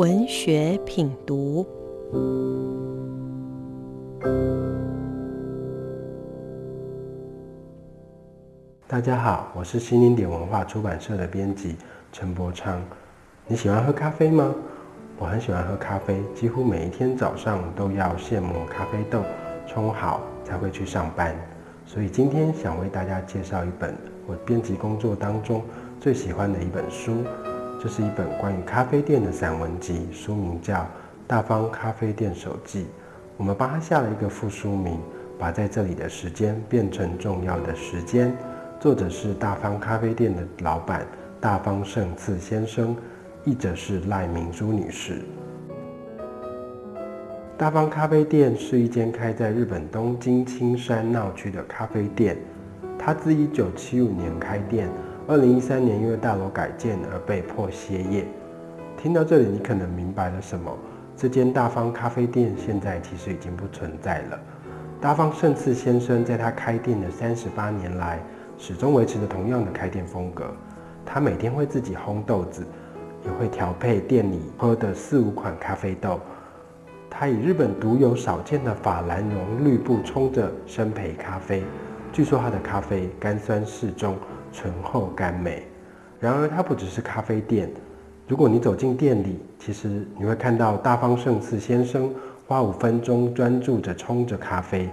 文学品读。大家好，我是新零点文化出版社的编辑陈柏昌。你喜欢喝咖啡吗？我很喜欢喝咖啡，几乎每一天早上都要现磨咖啡豆，冲好才会去上班。所以今天想为大家介绍一本我编辑工作当中最喜欢的一本书，这是一本关于咖啡店的散文集，书名叫《大方咖啡店手记》。我们帮他下了一个副书名，把在这里的时间变成重要的时间。作者是大方咖啡店的老板大方胜次先生，译者是赖明珠女士。大方咖啡店是一间开在日本东京青山闹区的咖啡店。它自1975年开店，2013年因为大楼改建而被迫歇业。听到这里，你可能明白了什么？这间大方咖啡店现在其实已经不存在了。大方胜次先生在他开店的三十八年来，始终维持着同样的开店风格。他每天会自己烘豆子，也会调配店里喝的四五款咖啡豆。他以日本独有少见的法兰绒绿布冲着生培咖啡。据说他的咖啡甘酸适中，醇厚甘美。然而，它不只是咖啡店。如果你走进店里，其实你会看到大方胜次先生花五分钟专注着冲着咖啡，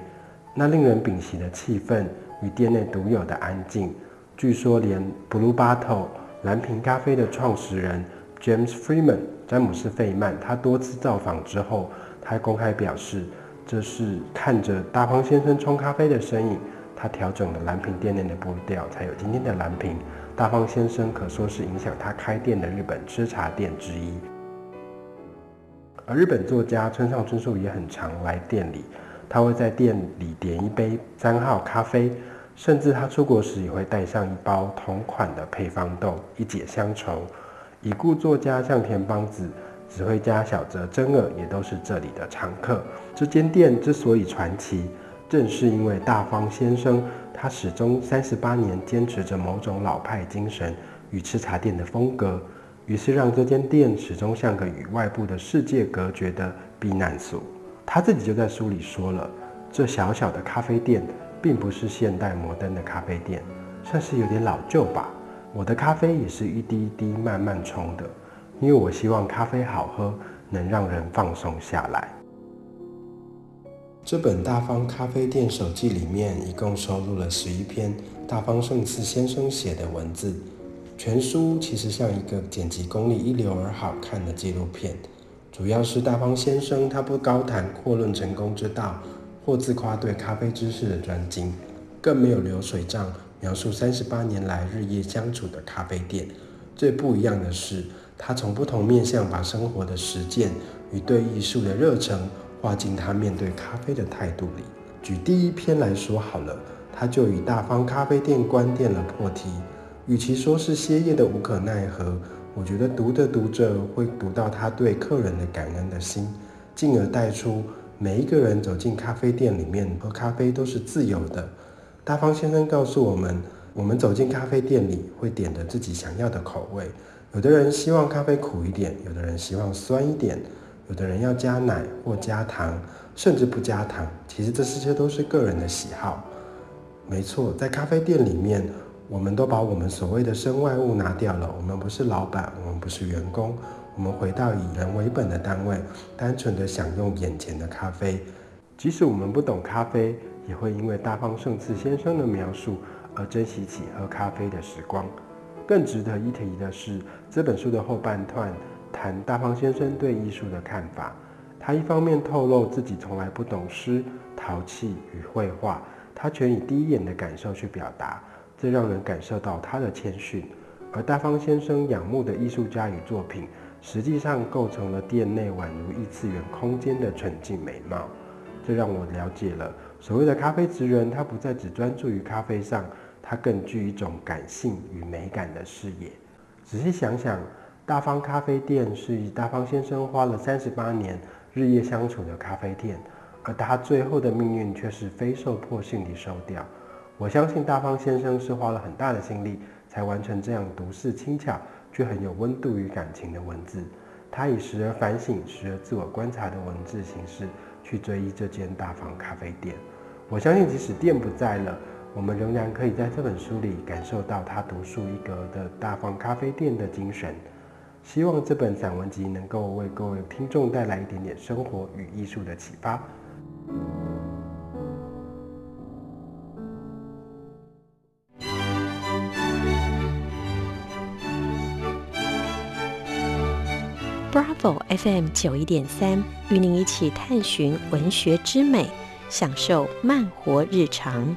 那令人屏息的气氛。与店内独有的安静，据说连 Blue Bottle 蓝瓶咖啡的创始人 James Freeman 詹姆斯费曼，他多次造访之后，他还公开表示，这是看着大方先生冲咖啡的身影，他调整了蓝瓶店内的步调，才有今天的蓝瓶。大方先生可说是影响他开店的日本吃茶店之一。而日本作家村上春树也很常来店里。他会在店里点一杯三号咖啡，甚至他出国时也会带上一包同款的配方豆，一解乡愁。已故作家向田邦子、指挥家小泽征尔也都是这里的常客。这间店之所以传奇，正是因为大方先生他始终三十八年坚持着某种老派精神与吃茶店的风格，于是让这间店始终像个与外部的世界隔绝的避难所。他自己就在书里说了，这小小的咖啡店并不是现代摩登的咖啡店，算是有点老旧吧。我的咖啡也是一滴一滴慢慢冲的，因为我希望咖啡好喝，能让人放松下来。这本《大方咖啡店手记》里面一共收录了十一篇大方胜次先生写的文字，全书其实像一个剪辑功力一流而好看的纪录片。主要是大方先生，他不高谈阔论成功之道，或自夸对咖啡知识的专精，更没有流水账描述三十八年来日夜相处的咖啡店。最不一样的是，他从不同面向把生活的实践与对艺术的热忱画进他面对咖啡的态度里。举第一篇来说好了，他就以大方咖啡店关店了破题，与其说是歇业的无可奈何。我觉得读着读着会读到他对客人的感恩的心，进而带出每一个人走进咖啡店里面喝咖啡都是自由的。大方先生告诉我们，我们走进咖啡店里会点着自己想要的口味，有的人希望咖啡苦一点，有的人希望酸一点，有的人要加奶或加糖，甚至不加糖。其实这些都是个人的喜好。没错，在咖啡店里面。我们都把我们所谓的身外物拿掉了。我们不是老板，我们不是员工，我们回到以人为本的单位，单纯的享用眼前的咖啡。即使我们不懂咖啡，也会因为大方胜次先生的描述而珍惜起喝咖啡的时光。更值得一提的是，这本书的后半段谈大方先生对艺术的看法。他一方面透露自己从来不懂诗、陶器与绘画，他全以第一眼的感受去表达。这让人感受到他的谦逊，而大方先生仰慕的艺术家与作品，实际上构成了店内宛如异次元空间的纯净美貌。这让我了解了所谓的咖啡职人，他不再只专注于咖啡上，他更具一种感性与美感的视野。仔细想想，大方咖啡店是以大方先生花了三十八年日夜相处的咖啡店，而他最后的命运却是非受迫性地收掉。我相信大方先生是花了很大的心力，才完成这样独事轻巧却很有温度与感情的文字。他以时而反省、时而自我观察的文字形式去追忆这间大方咖啡店。我相信，即使店不在了，我们仍然可以在这本书里感受到他独树一格的大方咖啡店的精神。希望这本散文集能够为各位听众带来一点点生活与艺术的启发。Bravo FM 九一点三，与您一起探寻文学之美，享受慢活日常。